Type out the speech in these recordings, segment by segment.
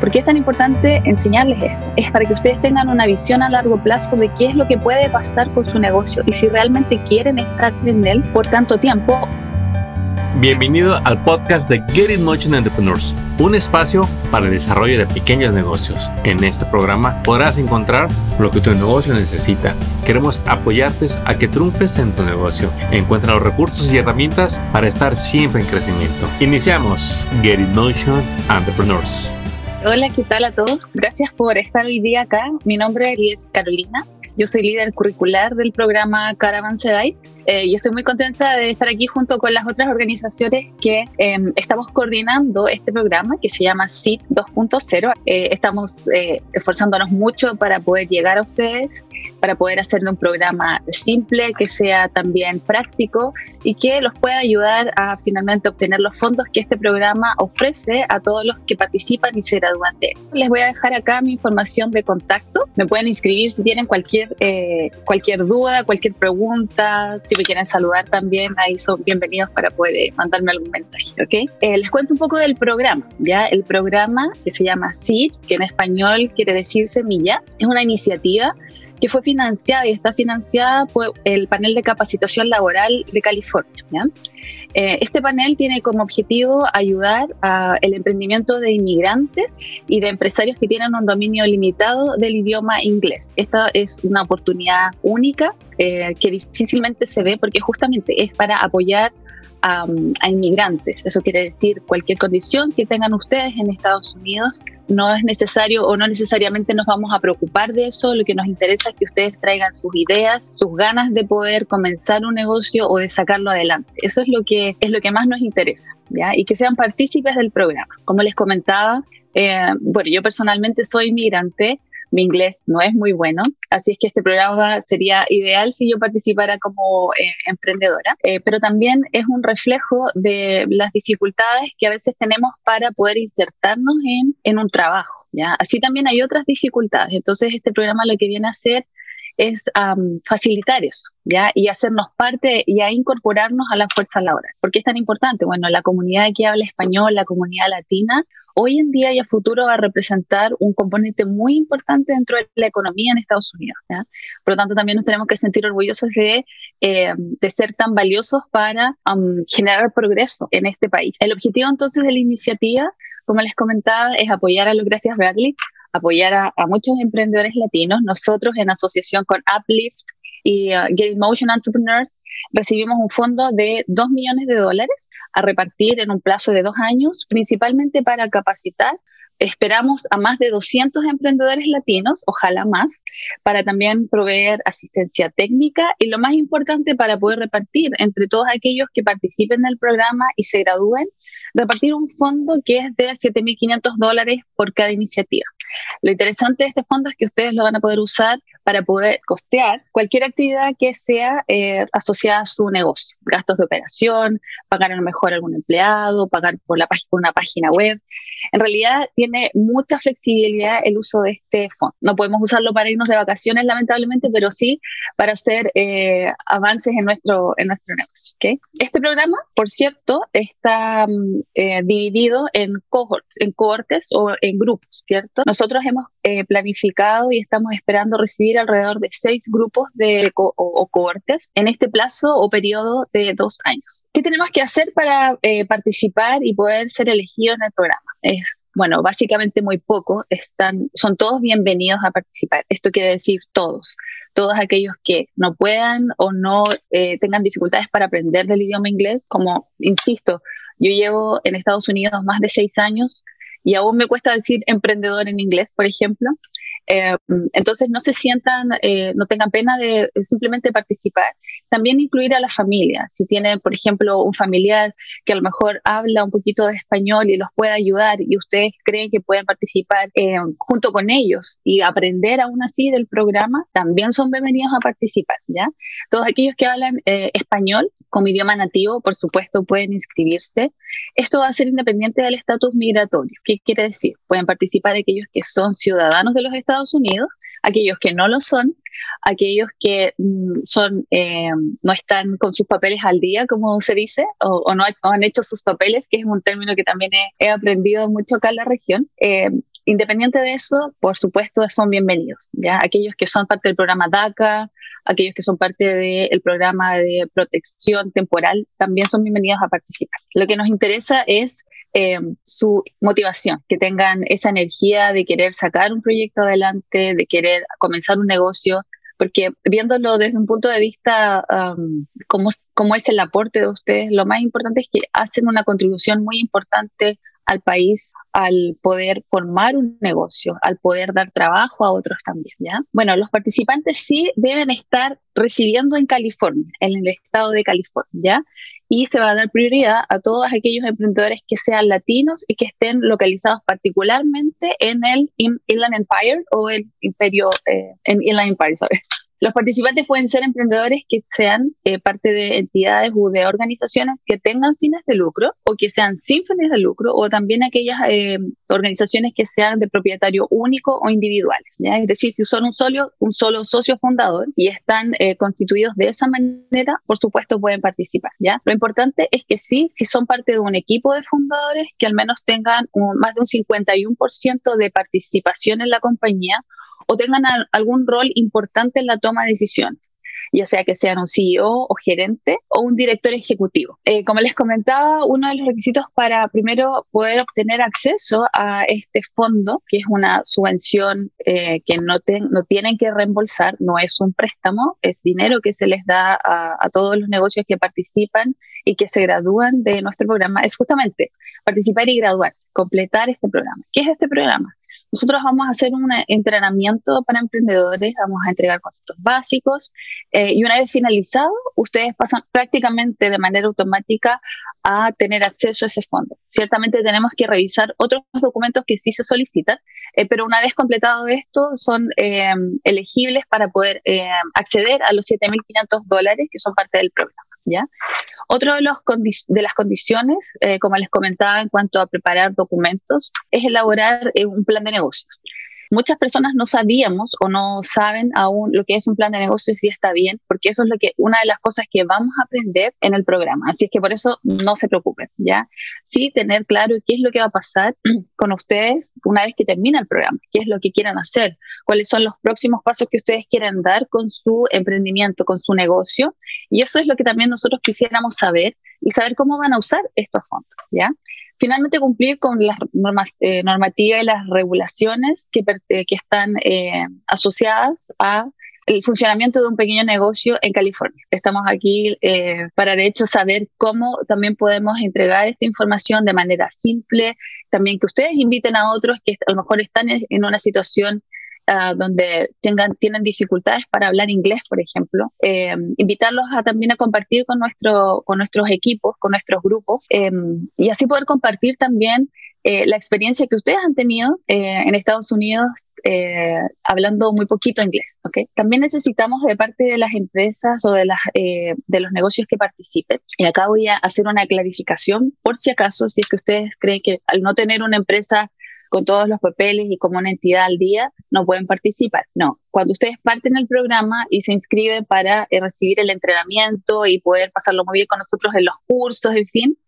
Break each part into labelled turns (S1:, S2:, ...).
S1: ¿Por qué es tan importante enseñarles esto? Es para que ustedes tengan una visión a largo plazo de qué es lo que puede pasar con su negocio y si realmente quieren estar en él por tanto tiempo
S2: Bienvenido al podcast de Get It Motion Entrepreneurs, un espacio para el desarrollo de pequeños negocios. En este programa podrás encontrar lo que tu negocio necesita. Queremos apoyarte a que triunfes en tu negocio. Encuentra los recursos y herramientas para estar siempre en crecimiento. Iniciamos Get It Motion Entrepreneurs.
S1: Hola, ¿qué tal a todos? Gracias por estar hoy día acá. Mi nombre es Carolina. Yo soy líder curricular del programa Caravanserai eh, y estoy muy contenta de estar aquí junto con las otras organizaciones que em, estamos coordinando este programa que se llama SIT 2.0. Eh, estamos eh, esforzándonos mucho para poder llegar a ustedes, para poder hacerle un programa simple, que sea también práctico y que los pueda ayudar a finalmente obtener los fondos que este programa ofrece a todos los que participan y se gradúan de. Les voy a dejar acá mi información de contacto. Me pueden inscribir si tienen cualquier, cualquier duda, cualquier pregunta, si me quieren saludar también, ahí son bienvenidos para poder eh, mandarme algún mensaje, ¿ok? Eh, les cuento un poco del programa, ¿ya? El programa que se llama SEED, que en español quiere decir semilla, es una iniciativa que fue financiada y está financiada por el panel de capacitación laboral de California. Eh, este panel tiene como objetivo ayudar al emprendimiento de inmigrantes y de empresarios que tienen un dominio limitado del idioma inglés. Esta es una oportunidad única eh, que difícilmente se ve porque justamente es para apoyar a, inmigrantes. Eso quiere decir cualquier condición que tengan ustedes en Estados Unidos, no es necesario o no necesariamente nos vamos a preocupar de eso. Lo que nos interesa es que ustedes traigan sus ideas, sus ganas de poder comenzar un negocio o de sacarlo adelante. Eso es lo que es lo que más nos interesa, ¿ya? Y que sean partícipes del programa. Como les comentaba, eh, bueno, yo personalmente soy inmigrante mi inglés no es muy bueno, así es que este programa sería ideal si yo participara como eh, emprendedora, eh, pero también es un reflejo de las dificultades que a veces tenemos para poder insertarnos en, en un trabajo. ¿ya? Así también hay otras dificultades, entonces este programa lo que viene a hacer es facilitar eso, ¿ya? Y hacernos parte y a incorporarnos a la fuerza laboral. ¿Por qué es tan importante? Bueno, la comunidad que habla español, la comunidad latina, hoy en día y a futuro va a representar un componente muy importante dentro de la economía en Estados Unidos. Por lo tanto, también nos tenemos que sentir orgullosos de, eh, de ser tan valiosos para generar progreso en este país. El objetivo entonces de la iniciativa, como les comentaba, es apoyar a los Gracias Bradley, apoyar a, muchos emprendedores latinos. Nosotros en asociación con Uplift y uh, Get Motion Entrepreneurs recibimos un fondo de 2 millones de dólares a repartir en un plazo de dos años, principalmente para capacitar. Esperamos a más de 200 emprendedores latinos, ojalá más, para también proveer asistencia técnica y lo más importante para poder repartir entre todos aquellos que participen del programa y se gradúen, repartir un fondo que es de 7.500 dólares por cada iniciativa. Lo interesante de este fondo es que ustedes lo van a poder usar para poder costear cualquier actividad que sea eh, asociada a su negocio. Gastos de operación, pagar a lo mejor a algún empleado, pagar por, la por una página web. En realidad tiene mucha flexibilidad el uso de este fondo. No podemos usarlo para irnos de vacaciones, lamentablemente, pero sí para hacer eh, avances en nuestro, en nuestro negocio. ¿okay? Este programa, por cierto, está mm, eh, dividido en cohorts, en cohortes o en grupos, ¿cierto? Nosotros hemos planificado y estamos esperando recibir alrededor de seis grupos de o, cohortes en este plazo o periodo de dos años. ¿Qué tenemos que hacer para eh, participar y poder ser elegidos en el programa? Es, bueno, básicamente muy poco. Están, son todos bienvenidos a participar. Esto quiere decir todos todos aquellos que no puedan o no eh, tengan dificultades para aprender del idioma inglés, como insisto, yo llevo en Estados Unidos más de seis años y aún me cuesta decir emprendedor en inglés, por ejemplo. Eh, entonces, no se sientan, eh, no tengan pena de simplemente participar. También incluir a la familia. Si tienen, por ejemplo, un familiar que a lo mejor habla un poquito de español y los puede ayudar y ustedes creen que pueden participar eh, junto con ellos y aprender aún así del programa, también son bienvenidos a participar. ¿ya? Todos aquellos que hablan español como idioma nativo, por supuesto, pueden inscribirse. Esto va a ser independiente del estatus migratorio. ¿Qué quiere decir? Pueden participar aquellos que son ciudadanos de los Estados Unidos, aquellos que no lo son, aquellos que mm, son, eh, no están con sus papeles al día, como se dice, o, no, han hecho sus papeles, que es un término que también he, aprendido mucho acá en la región. Eh, independiente de eso, por supuesto, son bienvenidos. ¿ya? Aquellos que son parte del programa DACA, aquellos que son parte del programa de protección temporal, también son bienvenidos a participar. Lo que nos interesa es eh, su motivación, que tengan esa energía de querer sacar un proyecto adelante, de querer comenzar un negocio, porque viéndolo desde un punto de vista um, como, como es el aporte de ustedes, lo más importante es que hacen una contribución muy importante al país al poder formar un negocio, al poder dar trabajo a otros también, ¿ya? Bueno, los participantes sí deben estar residiendo en California, en el estado de California, ¿ya? Y se va a dar prioridad a todos aquellos emprendedores que sean latinos y que estén localizados particularmente en el Inland Empire o el imperio, eh, en Inland Empire, sorry. Los participantes pueden ser emprendedores que sean eh, parte de entidades o de organizaciones que tengan fines de lucro o que sean sin fines de lucro o también aquellas eh, organizaciones que sean de propietario único o individuales. ¿ya? Es decir, si son un solo, un solo socio fundador y están eh, constituidos de esa manera, por supuesto pueden participar. ¿ya? Lo importante es que sí, si son parte de un equipo de fundadores, que al menos tengan más de un 51% de participación en la compañía o tengan algún rol importante en la toma de decisiones ya sea que sean un CEO o gerente o un director ejecutivo. Eh, como les comentaba, uno de los requisitos para primero poder obtener acceso a este fondo, que es una subvención eh, que no, tienen que reembolsar, no es un préstamo, es dinero que se les da a todos los negocios que participan y que se gradúan de nuestro programa, es justamente participar y graduarse, completar este programa. ¿Qué es este programa? Nosotros vamos a hacer un entrenamiento para emprendedores, vamos a entregar conceptos básicos eh, y una vez finalizado, ustedes pasan prácticamente de manera automática a tener acceso a ese fondo. Ciertamente tenemos que revisar otros documentos que sí se solicitan, eh, pero una vez completado esto, son eh, elegibles para poder acceder a los 7.500 dólares que son parte del programa. Otro de, los de las condiciones, eh, como les comentaba en cuanto a preparar documentos, es elaborar eh, un plan de negocios. Muchas personas no sabíamos o no saben aún lo que es un plan de negocios y está bien, porque eso es lo que una de las cosas que vamos a aprender en el programa. Así es que por eso no se preocupen, ¿ya? Sí, tener claro qué es lo que va a pasar con ustedes una vez que termina el programa, qué es lo que quieran hacer, cuáles son los próximos pasos que ustedes quieren dar con su emprendimiento, con su negocio. Y eso es lo que también nosotros quisiéramos saber y saber cómo van a usar estos fondos, ¿ya? Finalmente cumplir con las eh, normativas y las regulaciones que, eh, que están eh, asociadas a el funcionamiento de un pequeño negocio en California. Estamos aquí para, de hecho, saber cómo también podemos entregar esta información de manera simple, también que ustedes inviten a otros que a lo mejor están en una situación donde tengan, tienen dificultades para hablar inglés, por ejemplo, eh, invitarlos a también a compartir con, nuestro, con nuestros equipos, con nuestros grupos, eh, y así poder compartir también eh, la experiencia que ustedes han tenido en Estados Unidos hablando muy poquito inglés. ¿okay? También necesitamos de parte de las empresas o de, las, de los negocios que participen, y acá voy a hacer una clarificación por si acaso, si es que ustedes creen que al no tener una empresa todos los papeles y como una entidad al día, no pueden participar. No, cuando ustedes parten el programa y se inscriben para eh, recibir el entrenamiento y poder pasarlo muy bien con nosotros en los cursos, en fin,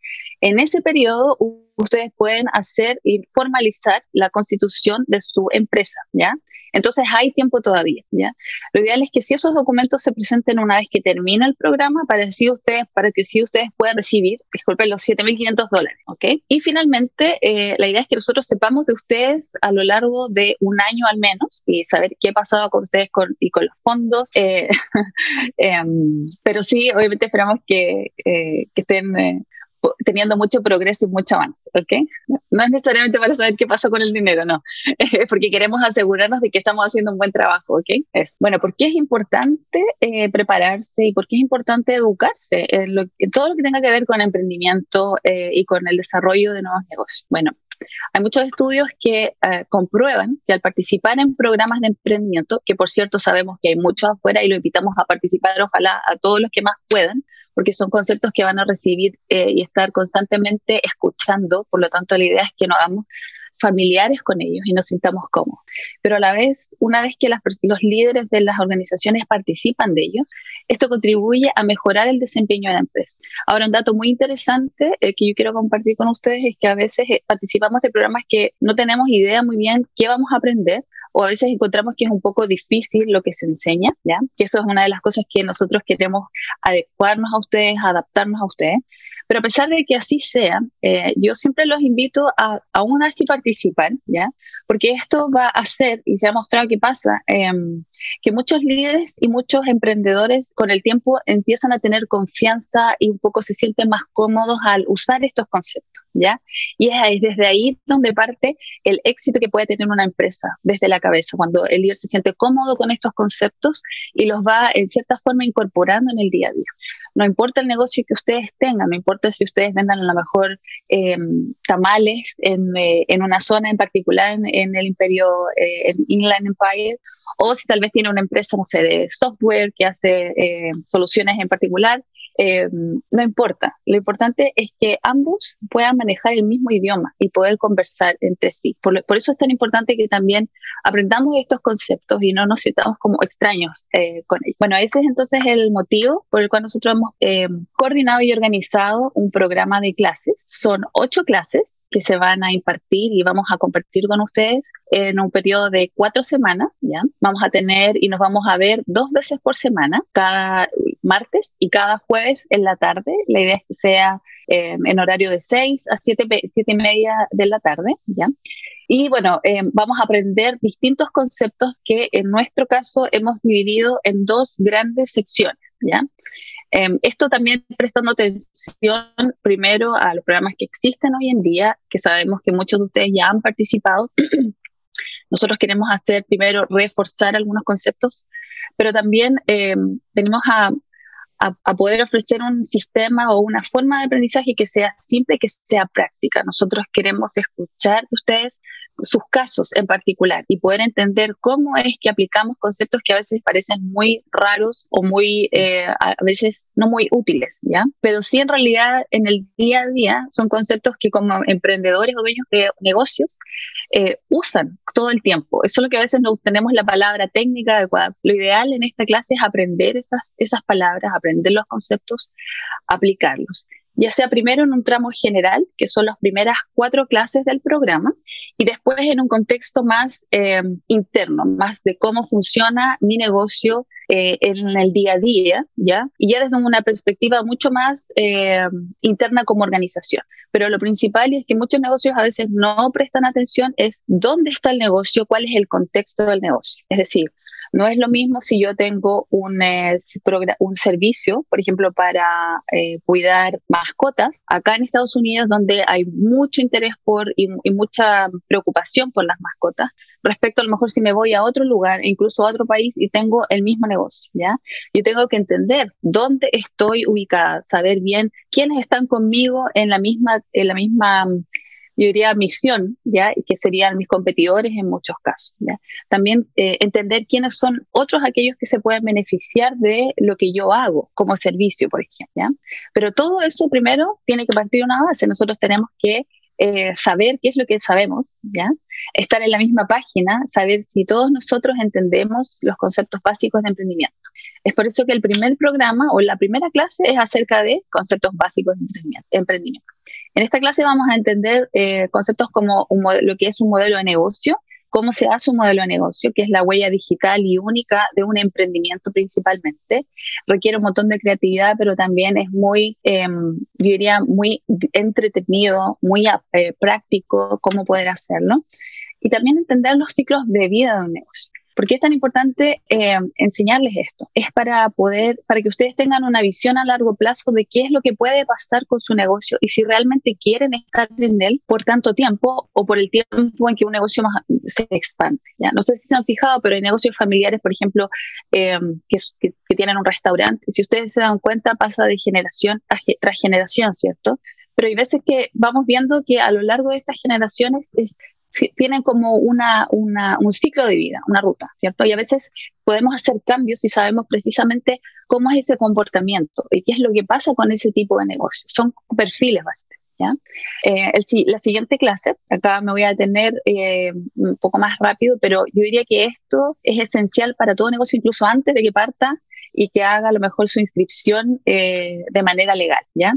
S1: en ese periodo ustedes pueden hacer y formalizar la constitución de su empresa, ¿ya? Entonces hay tiempo todavía, ¿ya? Lo ideal es que si esos documentos se presenten una vez que termina el programa para, así ustedes, para que si ustedes puedan recibir, disculpen, los 7.500 dólares, ¿ok? Y finalmente, eh, la idea es que nosotros sepamos de ustedes a lo largo de un año al menos y saber qué ha pasado con ustedes con, y con los fondos. Eh, em, pero sí, obviamente esperamos que, eh, que estén teniendo mucho progreso y mucho avance, ¿ok? No es necesariamente para saber qué pasó con el dinero, no, es porque queremos asegurarnos de que estamos haciendo un buen trabajo, ¿ok? Es, bueno, ¿por qué es importante eh, prepararse y por qué es importante educarse en, todo lo que tenga que ver con emprendimiento eh, y con el desarrollo de nuevos negocios? Bueno, hay muchos estudios que eh, comprueban que al participar en programas de emprendimiento, que por cierto sabemos que hay muchos afuera y lo invitamos a participar, ojalá a todos los que más puedan, porque son conceptos que van a recibir eh, y estar constantemente escuchando, por lo tanto la idea es que no hagamos familiares con ellos y nos sintamos cómodos. Pero a la vez, una vez que los líderes de las organizaciones participan de ellos, esto contribuye a mejorar el desempeño de la empresa. Ahora, un dato muy interesante eh, que yo quiero compartir con ustedes es que a veces eh, participamos de programas que no tenemos idea muy bien qué vamos a aprender o a veces encontramos que es un poco difícil lo que se enseña, ¿ya? Que eso es una de las cosas que nosotros queremos adecuarnos a ustedes, adaptarnos a ustedes. Pero a pesar de que así sea, eh, yo siempre los invito a aún así participar, ¿ya? Porque esto va a hacer, y se ha mostrado que pasa, em, que muchos líderes y muchos emprendedores con el tiempo empiezan a tener confianza y un poco se sienten más cómodos al usar estos conceptos, ¿ya? Y es desde ahí donde parte el éxito que puede tener una empresa, desde la cabeza, cuando el líder se siente cómodo con estos conceptos y los va en cierta forma incorporando en el día a día. No importa el negocio que ustedes tengan, no importa si ustedes vendan a lo mejor em, tamales en, eh, en, una zona en particular en, el imperio, eh, en Inland Empire, o si tal vez tiene una empresa, no sé, de software que hace eh, soluciones en particular, eh, no importa. Lo importante es que ambos puedan manejar el mismo idioma y poder conversar entre sí. Por, eso es tan importante que también aprendamos estos conceptos y no nos sintamos como extraños eh, con ellos. Bueno, ese es entonces el motivo por el cual nosotros hemos eh, coordinado y organizado un programa de clases. Son ocho clases que se van a impartir y vamos a compartir con ustedes en un periodo de cuatro semanas. ¿ya? Vamos a tener y nos vamos a ver dos veces por semana, cada martes y cada jueves en la tarde. La idea es que sea eh, en horario de 6 a 7, siete y media de la tarde, ¿ya? Y bueno, eh, vamos a aprender distintos conceptos que en nuestro caso hemos dividido en dos grandes secciones, ¿ya? Eh, esto también prestando atención primero a los programas que existen hoy en día, que sabemos que muchos de ustedes ya han participado. Nosotros queremos hacer primero reforzar algunos conceptos, pero también venimos a a, poder ofrecer un sistema o una forma de aprendizaje que sea simple, que sea práctica. Nosotros queremos escuchar de ustedes sus casos en particular y poder entender cómo es que aplicamos conceptos que a veces parecen muy raros o muy, eh, a veces no muy útiles, ¿ya? Pero sí en realidad en el día a día son conceptos que como emprendedores o dueños de negocios eh, usan todo el tiempo. Eso es lo que a veces no tenemos la palabra técnica adecuada. Lo ideal en esta clase es aprender esas, esas palabras, aprender los conceptos, aplicarlos ya sea primero en un tramo general, que son las primeras cuatro clases del programa, y después en un contexto más eh, interno, más de cómo funciona mi negocio eh, en el día a día, ¿ya? Y ya desde una perspectiva mucho más eh, interna como organización. Pero lo principal es que muchos negocios a veces no prestan atención es dónde está el negocio, cuál es el contexto del negocio. Es decir, no es lo mismo si yo tengo un, un servicio, por ejemplo, para eh, cuidar mascotas, acá en Estados Unidos, donde hay mucho interés por y, mucha preocupación por las mascotas, respecto a lo mejor si me voy a otro lugar, incluso a otro país y tengo el mismo negocio, ¿ya? Yo tengo que entender dónde estoy ubicada, saber bien quiénes están conmigo en la misma, en la misma yo diría, misión, ¿ya? Y que serían mis competidores en muchos casos. También eh, entender quiénes son otros aquellos que se pueden beneficiar de lo que yo hago como servicio, por ejemplo. Pero todo eso primero tiene que partir de una base. Nosotros tenemos que eh, saber qué es lo que sabemos, ¿ya? Estar en la misma página, saber si todos nosotros entendemos los conceptos básicos de emprendimiento. Es por eso que el primer programa o la primera clase es acerca de conceptos básicos de emprendimiento. En esta clase vamos a entender eh, conceptos como lo que es un modelo de negocio, cómo se hace un modelo de negocio, que es la huella digital y única de un emprendimiento principalmente. Requiere un montón de creatividad, pero también es muy, em, yo diría, muy entretenido, muy eh, práctico cómo poder hacerlo. Y también entender los ciclos de vida de un negocio. ¿Por qué es tan importante eh, enseñarles esto? Es para poder, para que ustedes tengan una visión a largo plazo de qué es lo que puede pasar con su negocio y si realmente quieren estar en él por tanto tiempo o por el tiempo en que un negocio más se expande. ¿ya? No sé si se han fijado, pero hay negocios familiares, por ejemplo, eh, que, tienen un restaurante. Si ustedes se dan cuenta, pasa de generación tras generación, ¿cierto? pero hay veces que vamos viendo que a lo largo de estas generaciones es, tienen como una, un ciclo de vida, una ruta, ¿cierto? Y a veces podemos hacer cambios si sabemos precisamente cómo es ese comportamiento y qué es lo que pasa con ese tipo de negocio. Son perfiles básicamente. ¿ya? Eh, la siguiente clase, acá me voy a detener eh, un poco más rápido, pero yo diría que esto es esencial para todo negocio, incluso antes de que parta y que haga a lo mejor su inscripción eh, de manera legal, ¿ya?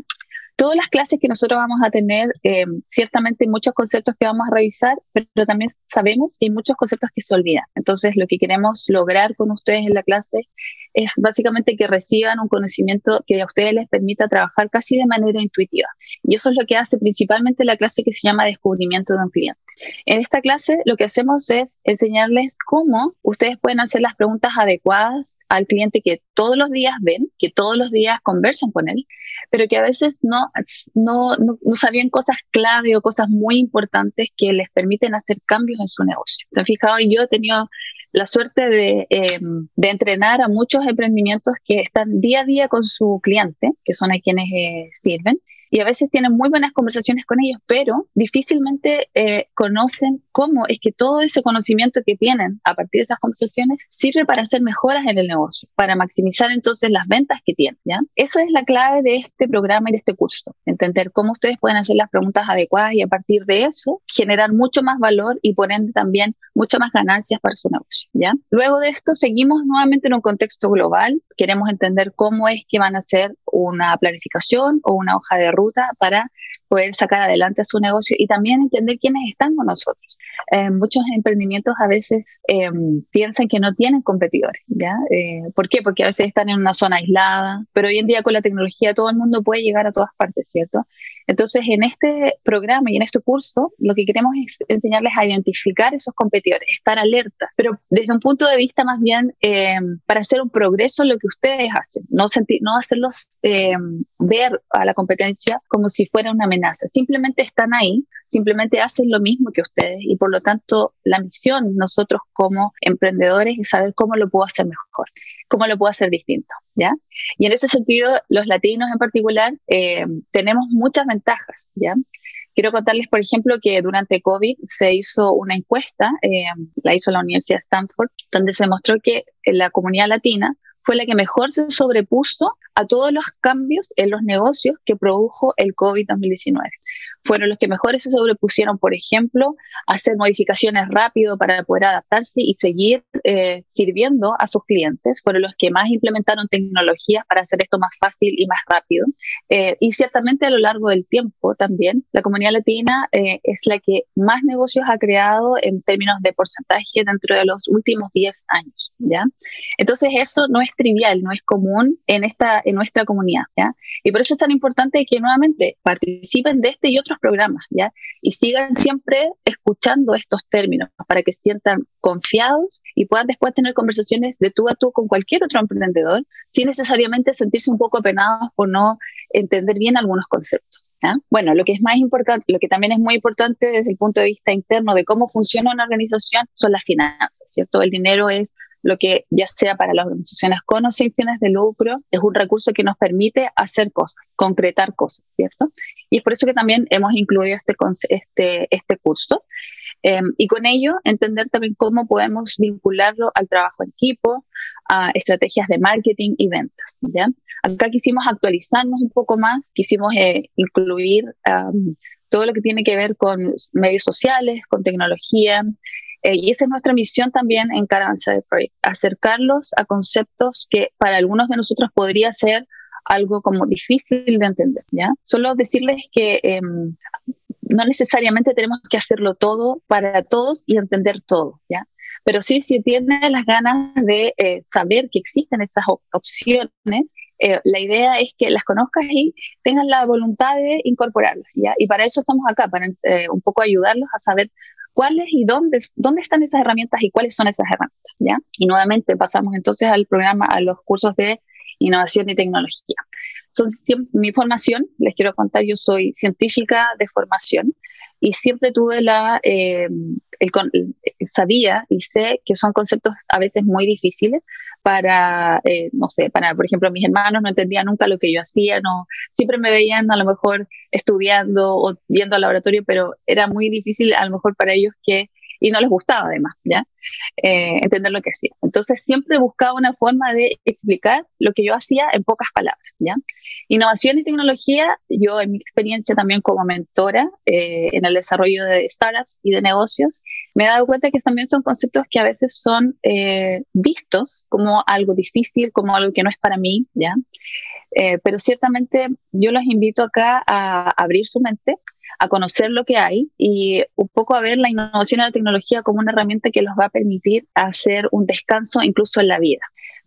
S1: Todas las clases que nosotros vamos a tener, eh, ciertamente muchos conceptos que vamos a revisar, pero, también sabemos que hay muchos conceptos que se olvidan. Entonces, lo que queremos lograr con ustedes en la clase es básicamente que reciban un conocimiento que a ustedes les permita trabajar casi de manera intuitiva. Y eso es lo que hace principalmente la clase que se llama Descubrimiento de un cliente. En esta clase lo que hacemos es enseñarles cómo ustedes pueden hacer las preguntas adecuadas al cliente que todos los días ven, que todos los días conversan con él, pero que a veces no, no, no, sabían cosas clave o cosas muy importantes que les permiten hacer cambios en su negocio. ¿Se han fijado? Yo he tenido la suerte de, em, de, entrenar a muchos emprendimientos que están día a día con su cliente, que son a quienes eh, sirven, y a veces tienen muy buenas conversaciones con ellos, pero difícilmente eh, conocen cómo es que todo ese conocimiento que tienen a partir de esas conversaciones sirve para hacer mejoras en el negocio, para maximizar entonces las ventas que tienen. ¿ya? Esa es la clave de este programa y de este curso, entender cómo ustedes pueden hacer las preguntas adecuadas y a partir de eso generar mucho más valor y por también muchas más ganancias para su negocio. ¿ya? Luego de esto seguimos nuevamente en un contexto global, queremos entender cómo es que van a hacer una planificación o una hoja de ruta para poder sacar adelante su negocio y también entender quiénes están con nosotros. Eh, muchos emprendimientos a veces em, piensan que no tienen competidores, ¿ya? Eh, ¿Por qué? Porque a veces están en una zona aislada, pero hoy en día con la tecnología todo el mundo puede llegar a todas partes, ¿cierto? Entonces, en este programa y en este curso, lo que queremos es enseñarles a identificar esos competidores, estar alertas, pero desde un punto de vista más bien em, para hacer un progreso en lo que ustedes hacen, no, no hacerlos em, ver a la competencia como si fuera una amenaza, simplemente están ahí, simplemente hacen lo mismo que ustedes y por lo tanto la misión nosotros como emprendedores es saber cómo lo puedo hacer mejor, cómo lo puedo hacer distinto, ¿ya? Y en ese sentido, los latinos en particular eh, tenemos muchas ventajas, ¿ya? Quiero contarles, por ejemplo, que durante COVID se hizo una encuesta, eh, la hizo la Universidad de Stanford, donde se mostró que la comunidad latina fue la que mejor se sobrepuso a todos los cambios en los negocios que produjo el COVID-2019 fueron los que mejores se sobrepusieron, por ejemplo, a hacer modificaciones rápido para poder adaptarse y seguir eh, sirviendo a sus clientes, fueron los que más implementaron tecnologías para hacer esto más fácil y más rápido. Eh, y ciertamente a lo largo del tiempo también, la comunidad latina eh, es la que más negocios ha creado en términos de porcentaje dentro de los últimos 10 años, ¿ya? Entonces eso no es trivial, no es común en, esta, en nuestra comunidad, ¿ya? Y por eso es tan importante que nuevamente participen de este y otros programas, ¿ya? Y sigan siempre escuchando estos términos para que sientan confiados y puedan después tener conversaciones de tú a tú con cualquier otro emprendedor sin necesariamente sentirse un poco apenados por no entender bien algunos conceptos. Bueno, lo que es más importante, lo que también es muy importante desde el punto de vista interno de cómo funciona una organización son las finanzas, ¿cierto? El dinero es lo que ya sea para las organizaciones con o sin fines de lucro, es un recurso que nos permite hacer cosas, concretar cosas, ¿cierto? Y es por eso que también hemos incluido este, este, este curso. Em, y con ello entender también cómo podemos vincularlo al trabajo en equipo, a estrategias de marketing y ventas. ¿ya? Acá quisimos actualizarnos un poco más, quisimos eh, incluir todo lo que tiene que ver con medios sociales, con tecnología, eh, y esa es nuestra misión también en Caravanza de Project, acercarlos a conceptos que para algunos de nosotros podría ser algo como difícil de entender, ¿ya? Solo decirles que em, no necesariamente tenemos que hacerlo todo para todos y entender todo, ¿ya? Pero sí, si tienen las ganas de eh, saber que existen esas opciones, eh, la idea es que las conozcas y tengan la voluntad de incorporarlas, ¿ya? Y para eso estamos acá, para un poco ayudarlos a saber cuáles y dónde, dónde están esas herramientas y cuáles son esas herramientas, ¿ya? Y nuevamente pasamos entonces al programa, a los cursos de innovación y tecnología. Entonces, mi formación, les quiero contar, yo soy científica de formación y siempre tuve la, eh, sabía y sé que son conceptos a veces muy difíciles, para, eh, no sé, para, por ejemplo, mis hermanos no entendían nunca lo que yo hacía, no, siempre me veían a lo mejor estudiando o viendo al laboratorio, pero era muy difícil a lo mejor para ellos que y no les gustaba además, ¿ya? Eh, entender lo que hacía. Entonces siempre buscaba una forma de explicar lo que yo hacía en pocas palabras, ¿ya? Innovación y tecnología, yo en mi experiencia también como mentora eh, en el desarrollo de startups y de negocios, me he dado cuenta que también son conceptos que a veces son eh, vistos como algo difícil, como algo que no es para mí, ¿ya? pero ciertamente yo los invito acá a abrir su mente, a conocer lo que hay y un poco a ver la innovación y la tecnología como una herramienta que los va a permitir hacer un descanso incluso en la vida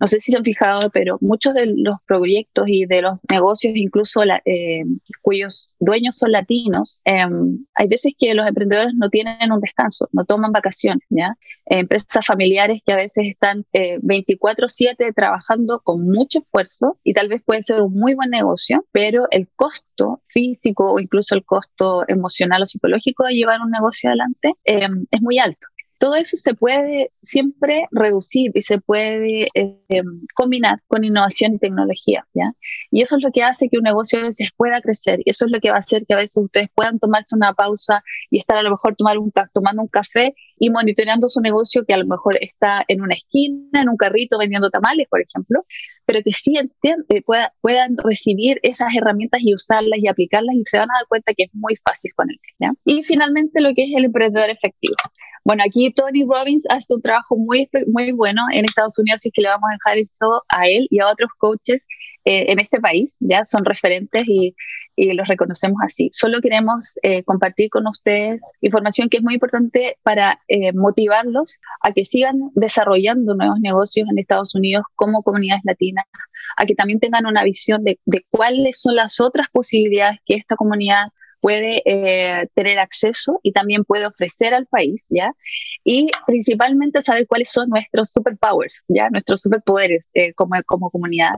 S1: no sé si se han fijado, pero muchos de los proyectos y de los negocios, incluso eh, cuyos dueños son latinos, em, hay veces que los emprendedores no tienen un descanso, no toman vacaciones, ¿ya? empresas familiares que a veces están 24/7 eh, trabajando con mucho esfuerzo y tal vez puede ser un muy buen negocio, pero el costo físico o incluso el costo emocional o psicológico de llevar un negocio adelante em, es muy alto todo eso se puede siempre reducir y se puede eh, combinar con innovación y tecnología, ¿ya? Y eso es lo que hace que un negocio a veces pueda crecer y eso es lo que va a hacer que a veces ustedes puedan tomarse una pausa y estar a lo mejor tomar un, tomando un café y monitoreando su negocio que a lo mejor está en una esquina, en un carrito vendiendo tamales, por ejemplo, pero que sí eh, puedan recibir esas herramientas y usarlas y aplicarlas y se van a dar cuenta que es muy fácil con él. ¿ya? Y finalmente lo que es el emprendedor efectivo. Bueno, aquí Tony Robbins hace un trabajo muy, muy bueno en Estados Unidos y que le vamos a dejar eso a él y a otros coaches eh, en este país, ya son referentes y, y los reconocemos así. Solo queremos eh, compartir con ustedes información que es muy importante para eh, motivarlos a que sigan desarrollando nuevos negocios en Estados Unidos como comunidades latinas, a que también tengan una visión de, de cuáles son las otras posibilidades que esta comunidad puede eh, tener acceso y también puede ofrecer al país, ¿ya? Y principalmente saber cuáles son nuestros superpowers, ¿ya? Nuestros superpoderes eh, como, como comunidad,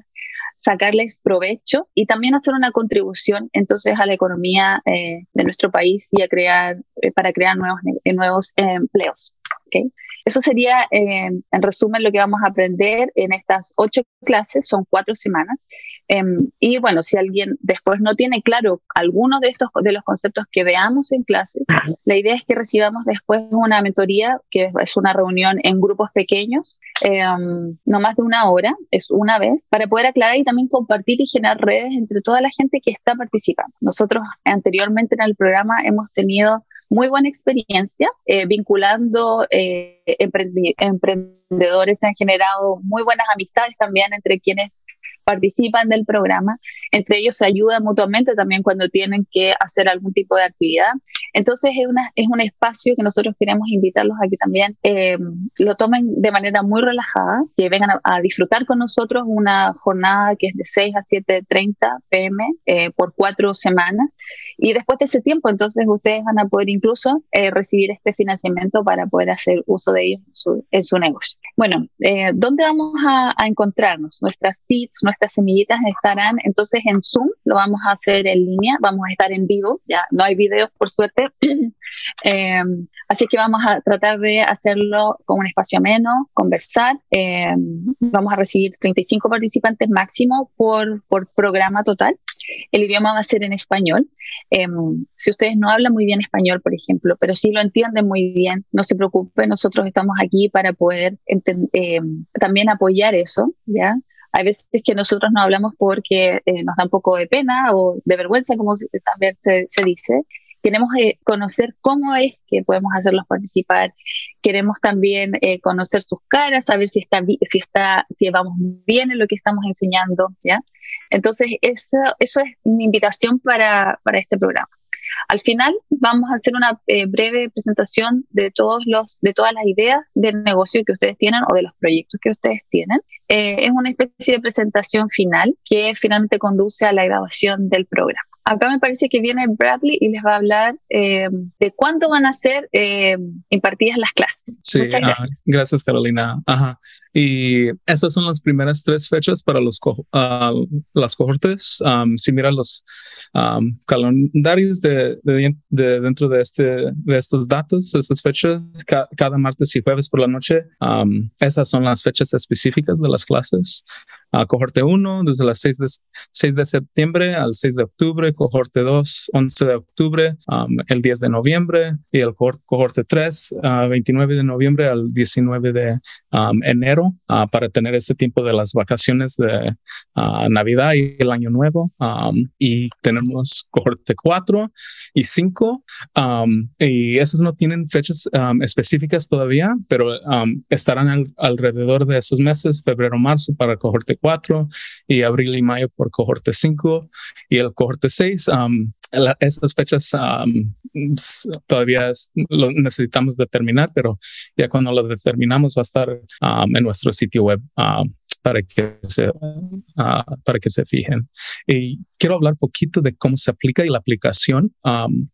S1: sacarles provecho y también hacer una contribución entonces a la economía eh, de nuestro país y a crear, para crear nuevos, nuevos empleos, ¿ok? Eso sería, eh, en resumen, lo que vamos a aprender en estas ocho clases, son cuatro semanas. Em, y bueno, si alguien después no tiene claro algunos de estos de los conceptos que veamos en clases, la idea es que recibamos después una mentoría, que es una reunión en grupos pequeños, em, no más de una hora, es una vez, para poder aclarar y también compartir y generar redes entre toda la gente que está participando. Nosotros anteriormente en el programa hemos tenido muy buena experiencia eh, vinculando eh, emprendedores, han generado muy buenas amistades también entre quienes participan del programa, entre ellos se ayudan mutuamente también cuando tienen que hacer algún tipo de actividad. Entonces es, una, es un espacio que nosotros queremos invitarlos a que también eh, lo tomen de manera muy relajada, que vengan a, disfrutar con nosotros una jornada que es de 6 a 7.30 pm eh, por cuatro semanas. Y después de ese tiempo, entonces ustedes van a poder incluso eh, recibir este financiamiento para poder hacer uso ellos en su, negocio. Bueno, ¿dónde vamos a, encontrarnos? Nuestras nuestras nuestras semillitas estarán entonces en Zoom, lo vamos a hacer en línea, vamos a estar en vivo, ya no hay videos por suerte, em, así que vamos a tratar de hacerlo con un espacio menos, conversar, em, vamos a recibir 35 participantes máximo por, por programa total. El idioma va a ser en español. Em, si ustedes no hablan muy bien español, por ejemplo, pero sí lo entienden muy bien, no se preocupen, nosotros estamos aquí para poder también apoyar eso, ¿ya? Hay veces que nosotros no hablamos porque eh, nos da un poco de pena o de vergüenza, como también se, dice. Queremos eh, conocer cómo es que podemos hacerlos participar. Queremos también eh, conocer sus caras, saber si está, si está, si vamos bien en lo que estamos enseñando, ¿ya? Entonces, eso, eso es mi invitación para, para este programa. Al final vamos a hacer una eh, breve presentación de todos los, de todas las ideas del negocio que ustedes tienen o de los proyectos que ustedes tienen. Eh, es una especie de presentación final que finalmente conduce a la grabación del programa. Acá me parece que viene Bradley y les va a hablar eh, de cuándo van a ser impartidas las clases.
S3: Sí, Muchas gracias. gracias Carolina. Ajá. Y esas son las primeras tres fechas para los ah, las cohortes. si miran los calendarios de, dentro de, este, de estos datos, esas fechas, cada martes y jueves por la noche, esas son las fechas específicas de las clases. Cohorte 1 desde las 6 de, 6 de septiembre al 6 de octubre, cohorte 2 11 de octubre, um, el 10 de noviembre. Y el cohorte 3 29 de noviembre al 19 de um, uh, para tener ese tiempo de las vacaciones de uh, Navidad y el Año Nuevo. Y tenemos cohorte 4 y 5 y esos no tienen fechas específicas todavía, pero estarán alrededor de esos meses, febrero, marzo para cohorte 4 y abril y mayo por cohorte 5 y el cohorte 6. Um, esas fechas um, todavía lo necesitamos determinar, pero ya cuando lo determinamos va a estar um, en nuestro sitio web para que se, uh, para que se fijen. Y quiero hablar poquito de cómo se aplica y la aplicación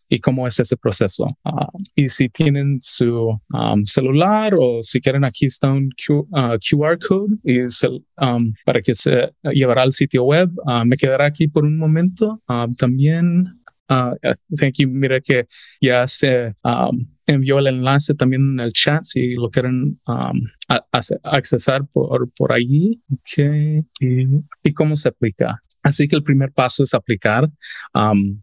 S3: y cómo es ese proceso. Uh, y si tienen su celular o si quieren, aquí está un QR uh, code y um, para que se llevará al sitio web. Me quedará aquí por un momento. también, thank you. Mira que ya se envió el enlace también en el chat si lo quieren um, accesar por, por allí. Okay. Y, cómo se aplica. Así que el primer paso es aplicar. Um,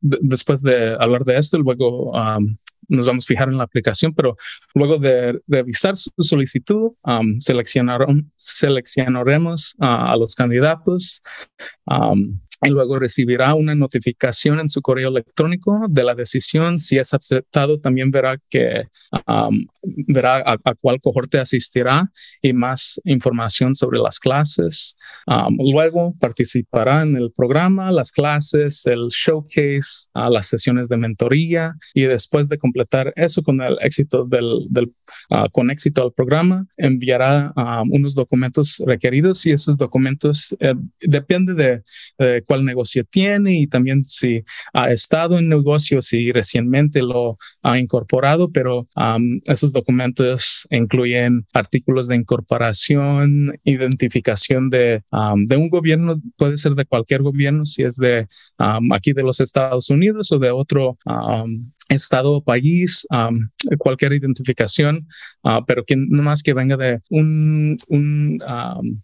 S3: después de hablar de esto, luego um, nos vamos a fijar en la aplicación, pero luego de revisar su solicitud, um, seleccionaremos a los candidatos. Um, y luego recibirá una notificación en su correo electrónico de la decisión. Si es aceptado, también verá que um, verá a, cuál cohorte asistirá y más información sobre las clases. Um, luego participará en el programa, las clases, el showcase, uh, las sesiones de mentoría y después de completar eso con el éxito del, del uh, con éxito al programa, enviará unos documentos requeridos y esos documentos eh, depende de cuál negocio tiene y también si ha estado en negocio, si recientemente lo ha incorporado, pero um, esos documentos incluyen artículos de incorporación, identificación de, de un gobierno, puede ser de cualquier gobierno, si es de um, aquí de los Estados Unidos o de otro estado o país, cualquier identificación, uh, pero que no más que venga de un, un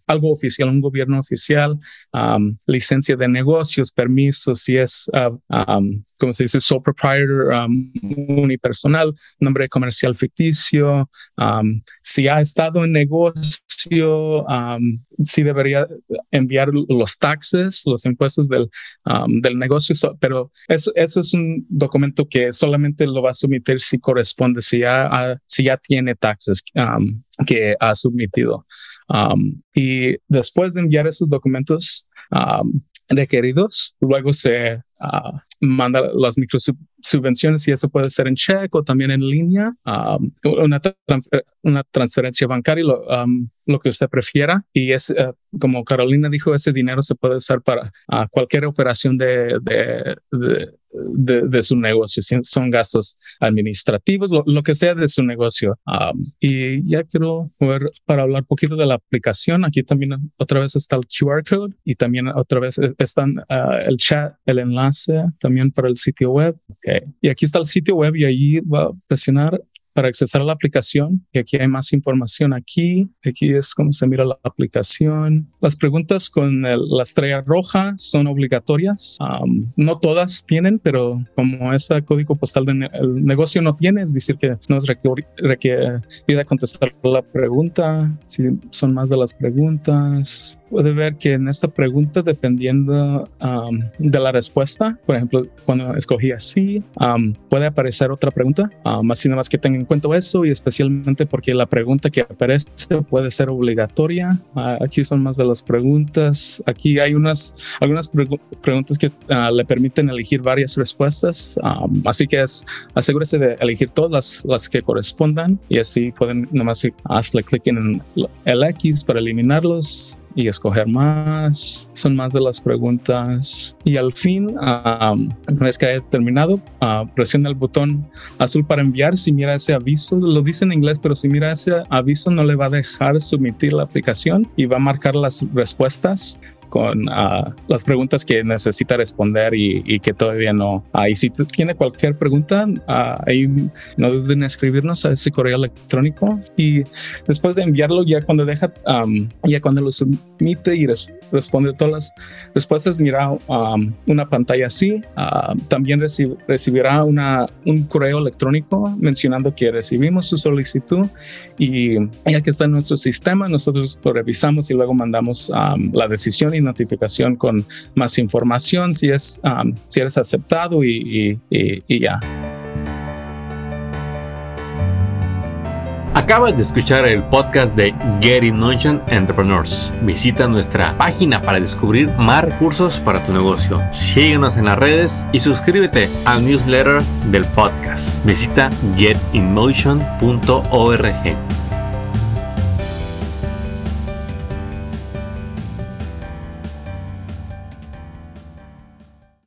S3: algo oficial, un gobierno oficial, licencia de negocios, permisos, si es, uh, como se dice, sole proprietor unipersonal, nombre comercial ficticio, si ha estado en negocio, sí debería enviar los taxes, los impuestos del, del negocio, pero eso, eso es un documento que solamente lo va a someter si corresponde, si ya, si ya tiene taxes que ha submitido. y después de enviar esos documentos requeridos, luego se uh, manda las microsubvenciones y eso puede ser en cheque o también en línea, um, una, una, transferencia bancaria, lo, um, lo, que usted prefiera. Y es, uh, como Carolina dijo, ese dinero se puede usar para uh, cualquier operación de, de, de, de, su negocio, son gastos administrativos, lo, lo, que sea de su negocio. Um, y ya quiero ver para hablar un poquito de la aplicación. Aquí también otra vez está el QR code y también otra vez están uh, el chat, el enlace también para el sitio web. Okay. Y aquí está el sitio web y ahí va a presionar para accesar a la aplicación. Y aquí hay más información aquí. Aquí es como se mira la aplicación. Las preguntas con la estrella roja son obligatorias. no todas tienen, pero como ese código postal del negocio no tiene, es decir, que nos requiere contestar la pregunta. Si son más de las preguntas, puede ver que en esta pregunta, dependiendo de la respuesta, por ejemplo, cuando escogí así, puede aparecer otra pregunta, así nada más que tengan en cuenta eso y especialmente porque la pregunta que aparece puede ser obligatoria. Ah, aquí son más de las preguntas. Aquí hay unas, algunas preguntas que ah, le permiten elegir varias respuestas, así que es, asegúrese de elegir todas las, que correspondan y así pueden nomás hacerle clic en el X para eliminarlos y escoger más. Son más de las preguntas. Y al fin, una vez que haya terminado, uh, presiona el botón azul para enviar. Si mira ese aviso, lo dice en inglés, pero si mira ese aviso no le va a dejar submitir la aplicación y va a marcar las respuestas con uh, las preguntas que necesita responder y, y, que todavía no hay. Si tiene cualquier pregunta, uh, ahí no duden en escribirnos a ese correo electrónico y después de enviarlo, ya cuando deja, um, ya cuando lo submite y res responde todas las respuestas, mira um, una pantalla así. Uh, también reci recibirá una, un correo electrónico mencionando que recibimos su solicitud y ya que está en nuestro sistema, nosotros lo revisamos y luego mandamos um, la decisión notificación con más información si es um, si eres aceptado y, ya.
S2: Acabas de escuchar el podcast de Get in Entrepreneurs. Visita nuestra página para descubrir más recursos para tu negocio. Síguenos en las redes y suscríbete al newsletter del podcast. Visita getinmotion.org.